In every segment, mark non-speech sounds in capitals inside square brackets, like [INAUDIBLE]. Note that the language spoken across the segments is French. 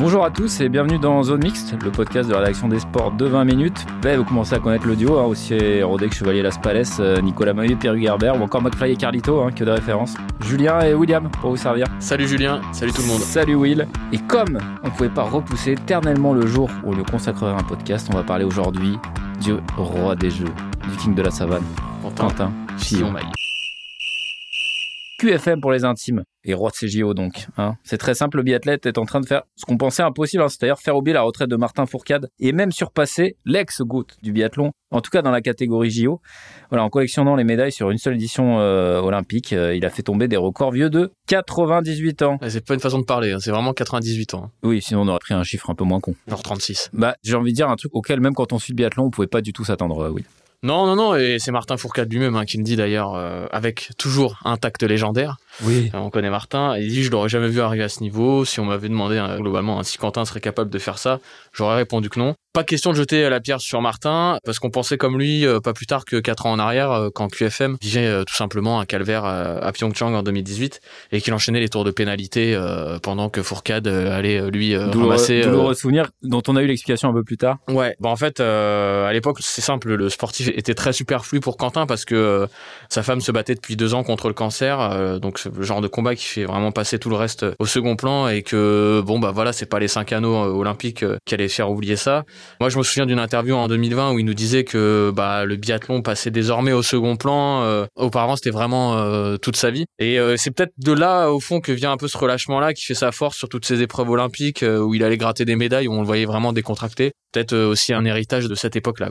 Bonjour à tous et bienvenue dans Zone Mixte, le podcast de la rédaction des sports de 20 minutes. Ben, vous commencez à connaître le duo, hein, aussi que Chevalier Las Palais, euh, Nicolas Maillet, Pierre Hugerbert ou encore McFly et Carlito, hein, que de références. Julien et William pour vous servir. Salut Julien, salut tout le monde. Salut Will. Et comme on ne pouvait pas repousser éternellement le jour où on lui consacrerait un podcast, on va parler aujourd'hui du roi des jeux, du king de la savane, Quentin Fillon. QFM pour les intimes et roi de CJO donc. Hein. C'est très simple, le biathlète est en train de faire ce qu'on pensait impossible, hein, c'est-à-dire faire oublier la retraite de Martin Fourcade et même surpasser l'ex-GOAT du biathlon, en tout cas dans la catégorie JO. Voilà, en collectionnant les médailles sur une seule édition euh, olympique, euh, il a fait tomber des records vieux de 98 ans. C'est pas une façon de parler, hein, c'est vraiment 98 ans. hein. Oui, sinon on aurait pris un chiffre un peu moins con. Genre 36. Bah, j'ai envie de dire un truc auquel même quand on suit le biathlon, on pouvait pas du tout s'attendre, euh, oui. Non, non, non, et c'est Martin Fourcade lui-même hein, qui me dit d'ailleurs, euh, avec toujours un tact légendaire, Oui. Euh, on connaît Martin, il dit je l'aurais jamais vu arriver à ce niveau, si on m'avait demandé euh, globalement hein, si Quentin serait capable de faire ça, j'aurais répondu que non. Pas question de jeter la pierre sur Martin, parce qu'on pensait comme lui, euh, pas plus tard que 4 ans en arrière, euh, quand QFM vivait euh, tout simplement un calvaire à Pyeongchang en 2018, et qu'il enchaînait les tours de pénalité pendant que Fourcade allait lui douloureux, ramasser... douloureux souvenir dont on a eu l'explication un peu plus tard. Ouais, bah en fait, euh, à l'époque, c'est simple, le sportif était très superflu pour Quentin parce que euh, sa femme se battait depuis deux ans contre le cancer, euh, donc c'est le genre de combat qui fait vraiment passer tout le reste au second plan et que bon bah voilà, c'est pas les cinq anneaux olympiques qui allaient faire oublier ça. Moi, je me souviens d'une interview en 2020 où il nous disait que bah le biathlon passait désormais au second plan. euh, auparavant, c'était vraiment euh, toute sa vie, et euh, c'est peut-être de là au fond que vient un peu ce relâchement-là qui fait sa force sur toutes ces épreuves olympiques euh, où il allait gratter des médailles, où on le voyait vraiment décontracté. Peut-être aussi un héritage de cette époque-là.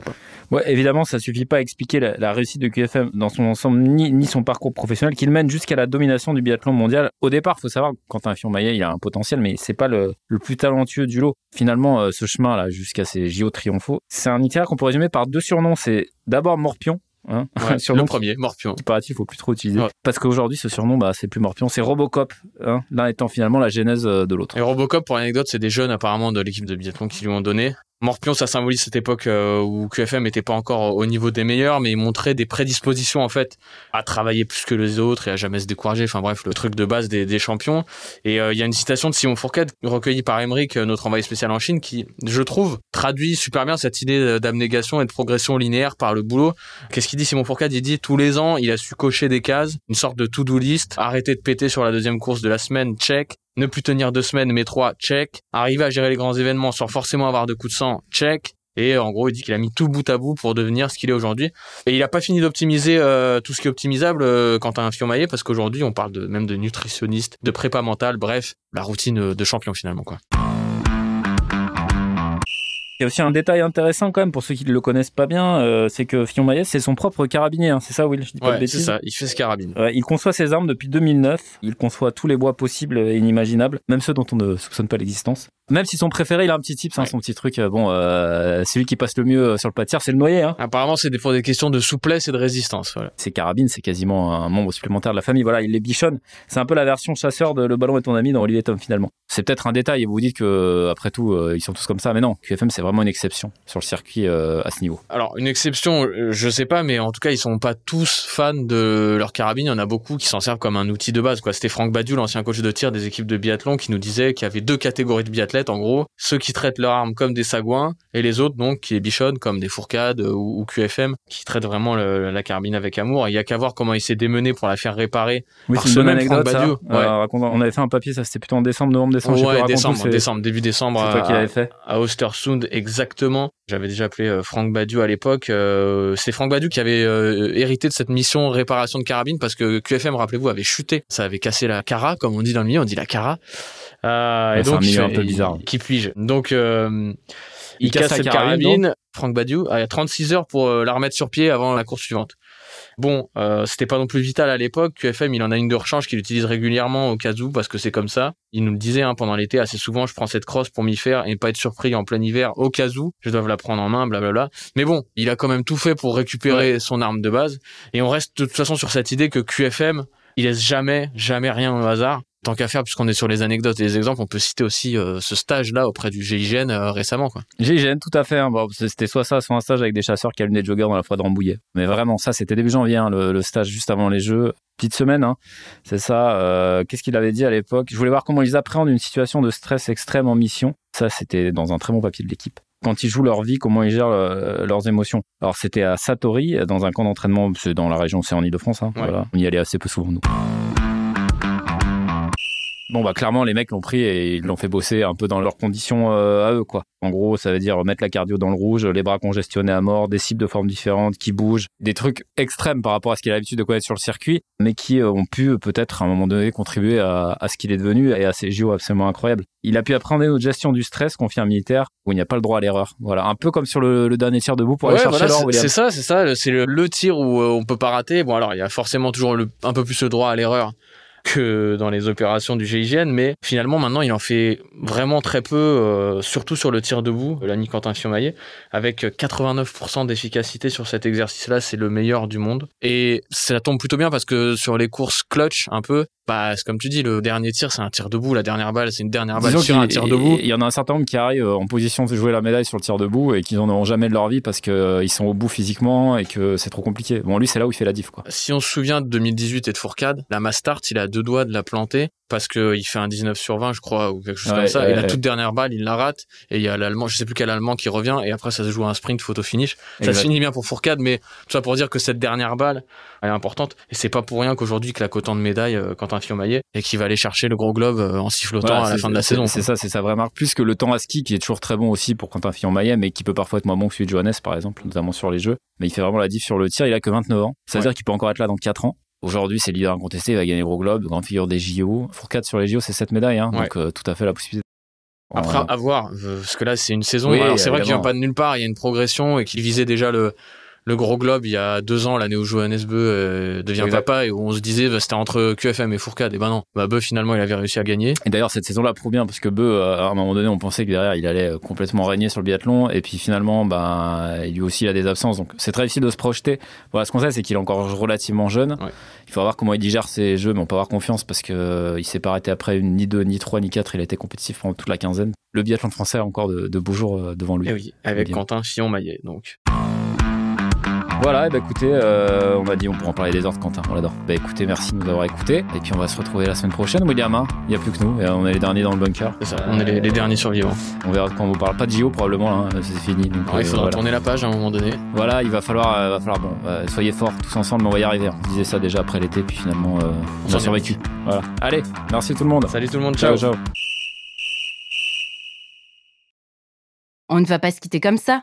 Ouais, évidemment, ça suffit pas à expliquer la, réussite de QFM dans son ensemble, ni, son parcours professionnel, qu'il mène jusqu'à la domination du biathlon mondial. Au départ, faut savoir, Quentin Fillon-Maillet, il a un potentiel, mais c'est pas le, le plus talentueux du lot. Finalement, ce chemin-là, jusqu'à ces JO triomphaux, c'est un itinéraire qu'on peut résumer par deux surnoms. C'est d'abord Morpion, hein, Ouais, [LAUGHS] surnom le premier, Morpion. qui paraît-il faut plus trop utiliser. Ouais. Parce qu'aujourd'hui, ce surnom, bah, c'est plus Morpion, c'est Robocop, hein, l'un étant finalement la genèse euh, de l'autre. Et Robocop, pour l'anecdote, c'est des jeunes apparemment de l'équipe de biathlon qui lui ont donné. Morpion, ça symbolise cette époque euh, où QFM n'était pas encore au niveau des meilleurs, mais il montrait des prédispositions en fait à travailler plus que les autres et à jamais se décourager. Enfin bref, le truc de base des, champions. Et euh, il y a une citation de Simon Fourcade recueillie par Emmerich, euh, notre envoyé spécial en Chine, qui, je trouve, traduit super bien cette idée d'abnégation et de progression linéaire par le boulot. Qu'est-ce qu'il dit Simon Fourcade? Il dit tous les ans, il a su cocher des cases, une sorte de to-do list, arrêter de péter sur la deuxième course de la semaine, check. Ne plus tenir deux semaines, mais trois, check. Arriver à gérer les grands événements sans forcément avoir de coups de sang, check. Et en gros, il dit qu'il a mis tout bout à bout pour devenir ce qu'il est aujourd'hui. Et il a pas fini d'optimiser euh, tout ce qui est optimisable euh, quand t'as un Fillon-Maillet, parce qu'aujourd'hui, on parle de, même de nutritionniste, de prépa mentale, bref, la routine euh, de champion finalement, quoi. Il y a aussi un détail intéressant quand même pour ceux qui ne le connaissent pas bien, euh, c'est que Fillon-Maillet, c'est son propre carabinier, hein, c'est ça Will Je dis pas de Ouais, c'est ça, il fait ce carabine. Ouais, il conçoit ses armes depuis 2009. Il conçoit tous les bois possibles et inimaginables, même ceux dont on ne soupçonne pas l'existence. Même si son préféré, il a un petit tips, hein, son petit truc. euh, Bon, euh, celui qui passe le mieux euh, sur le pas de tir, c'est le noyer. Hein. Apparemment, c'est des, pour des questions de souplesse et de résistance. Voilà. Ses carabines, c'est quasiment un membre supplémentaire de la famille. Voilà, il les bichonne. C'est un peu la version chasseur de Le Ballon est ton ami dans Olivier Tom finalement. C'est peut-être un détail et vous vous dites que après tout, euh, ils sont tous comme ça, mais non. QFM, c'est vraiment une exception sur le circuit euh, à ce niveau. Alors, une exception, euh, je sais pas, mais en tout cas, ils sont pas tous fans de leur carabine. Il y en a beaucoup qui s'en servent comme un outil de base. quoi. C'était Franck Badiou, l'ancien coach de tir des équipes de biathlon, qui nous disait qu'il y avait deux catégories de biathlètes, en gros. Ceux qui traitent leurs armes comme des sagouins, et les autres, donc, qui les bichonnent comme des fourcades euh, ou, ou QFM, qui traitent vraiment le- la carabine avec amour. Il y a qu'à voir comment il s'est démené pour la faire réparer. Oui, Par c'est une ce bonne même anecdote. Franck Ça. Badiou, ouais. Euh, raconte- on avait fait un papier, ça c'était plutôt en décembre, novembre, décembre. ouais, décembre, début décembre. C'est toi à- qui l'avais fait. à Ostersund exactement. J'avais déjà appelé euh, Franck Badiou à l'époque. Euh, c'est Franck Badiou qui avait euh, hérité de cette mission réparation de carabine parce que QFM, rappelez-vous, avait chuté. Ça avait cassé la cara, comme on dit dans le milieu, on dit la cara. Euh, et c'est donc, un un peu bizarre. Qui puis-je Donc, euh, il, Il casse casse la cette carabine, carabine. Franck Badiou a 36 heures pour la remettre sur pied avant la course suivante. Bon, euh, c'était pas non plus vital à l'époque. QFM, il en a une de rechange qu'il utilise régulièrement au cas où parce que c'est comme ça. Il nous le disait hein, pendant l'été assez souvent. Je prends cette crosse pour m'y faire et pas être surpris en plein hiver au cas où je dois la prendre en main, blablabla. Mais bon, il a quand même tout fait pour récupérer son arme de base. Et on reste de toute façon sur cette idée que QFM, il laisse jamais, jamais rien au hasard. Tant qu'à faire, puisqu'on est sur les anecdotes et les exemples, on peut citer aussi euh, ce stage-là auprès du GIGN euh, récemment. Quoi. GIGN, tout à fait. Hein. Bon, c'était soit ça, soit un stage avec des chasseurs qui allument des joggers dans la foi de Rambouillet. Mais vraiment, ça, c'était début janvier, hein, le, stage juste avant les Jeux. Petite semaine, hein. c'est ça. Euh, qu'est-ce qu'il avait dit à l'époque? Je voulais voir comment ils appréhendent une situation de stress extrême en mission. Ça, c'était dans un très bon papier de l'équipe quand ils jouent leur vie, comment ils gèrent leurs émotions. Alors c'était à Satori, dans un camp d'entraînement, c'est dans la région, c'est en Ile-de-France. Hein, voilà. On y allait assez peu souvent nous. Bon, bah, clairement, les mecs l'ont pris et ils l'ont fait bosser un peu dans leurs conditions euh, à eux, quoi. En gros, ça veut dire mettre la cardio dans le rouge, les bras congestionnés à mort, des cibles de formes différentes qui bougent, des trucs extrêmes par rapport à ce qu'il a l'habitude de connaître sur le circuit, mais qui euh, ont pu peut-être à un moment donné contribuer à, ce qu'il est devenu et à ces JO absolument incroyables. Il a pu apprendre notre gestion du stress, confié un militaire, où il n'y a pas le droit à l'erreur. Voilà, un peu comme sur le, dernier tir debout pour aller chercher l'or. C'est ça, c'est ça, c'est le, tir où euh, on peut pas rater. Bon, alors il y a forcément toujours un peu plus le droit à l'erreur que dans les opérations du GIGN, mais finalement maintenant il en fait vraiment très peu, euh, surtout sur le tir debout, l'ami Quentin Fiomaillet, avec 89% d'efficacité sur cet exercice-là, c'est le meilleur du monde. Et ça tombe plutôt bien parce que sur les courses clutch un peu, bah, c'est comme tu dis, le dernier tir, c'est un tir debout. La dernière balle, c'est une dernière balle sur un tir debout. Il y en a un certain nombre qui arrivent euh, en position de jouer la médaille sur le tir debout et qui n'en auront jamais de leur vie parce qu'ils euh, sont au bout physiquement et que c'est trop compliqué. Bon, lui, c'est là où il fait la diff, quoi. Si on se souvient de 2018 et de Fourcade, la Mastart, il a deux doigts de la planter parce qu'il fait un 19 sur 20, je crois, ou quelque chose comme ça. et la toute dernière balle, il la rate. Et il y a l'Allemand, je sais plus quel Allemand qui revient. Et après, ça se joue un sprint photo finish. Ça se finit bien pour Fourcade, mais tout ça pour dire que cette dernière balle, elle est importante. Et c'est pas pour rien qu'aujourd'hui, claque autant de médailles, euh, Quentin Fillon-Maillet, et qui va aller chercher le gros globe euh, en sifflotant à la fin de la saison. C'est ça, c'est sa vraie marque. Plus que le temps à ski, qui est toujours très bon aussi pour Quentin Fillon-Maillet, mais qui peut parfois être moins bon que celui de Johannes, par exemple, notamment sur les jeux. Mais il fait vraiment la diff sur le tir. Il a que 29 ans. Ça veut dire qu'il peut encore être là dans 4 ans. Aujourd'hui, c'est leader incontesté, il va gagner Gros Globe, grande figure des JO. Fourcade sur les JO, c'est 7 médailles, hein, donc euh, tout à fait la possibilité. Après, à voir, parce que là, c'est une saison. c'est vrai qu'il vient pas de nulle part, il y a une progression et qu'il visait déjà le, le gros globe il y a deux ans, l'année où Johannes Beu euh, devient papa et où on se disait bah, c'était entre QFM et Fourcade. Et ben non, bah, Beu finalement il avait réussi à gagner. Et d'ailleurs cette saison-là prouve bien parce que Beu, euh, à un moment donné, on pensait que derrière il allait euh, complètement régner sur le biathlon et puis finalement, bah, lui aussi il a des absences. Donc c'est très difficile de se projeter. Voilà, ce qu'on sait, c'est qu'il est encore relativement jeune. Il faut voir comment il digère ses jeux, mais on peut avoir confiance parce que il s'est pas arrêté après une ni deux, ni trois, ni quatre. Il a été compétitif pendant toute la quinzaine. Le biathlon français a encore de, beaux jours devant lui. Et eh oui, avec Quentin Fillon-Maillet, donc. Voilà, et bah écoutez, euh, on m'a dit on pourra en parler des ordres, Quentin, on l'adore. Bah écoutez, merci de nous avoir écoutés. Et puis on va se retrouver la semaine prochaine, William. Hein. Il n'y a plus que nous, et on est les derniers dans le bunker. C'est ça, on est les, derniers survivants. On verra quand on vous parle pas de JO, probablement, hein, c'est fini. Donc, il faudra euh, tourner la page à un moment donné. Voilà, il va falloir, euh, va falloir bon, soyez forts tous ensemble, mais on va y arriver. On disait ça déjà après l'été, puis finalement, on a survécu. Voilà. Allez, merci tout le monde. Salut tout le monde, ciao. ciao. On ne va pas se quitter comme ça.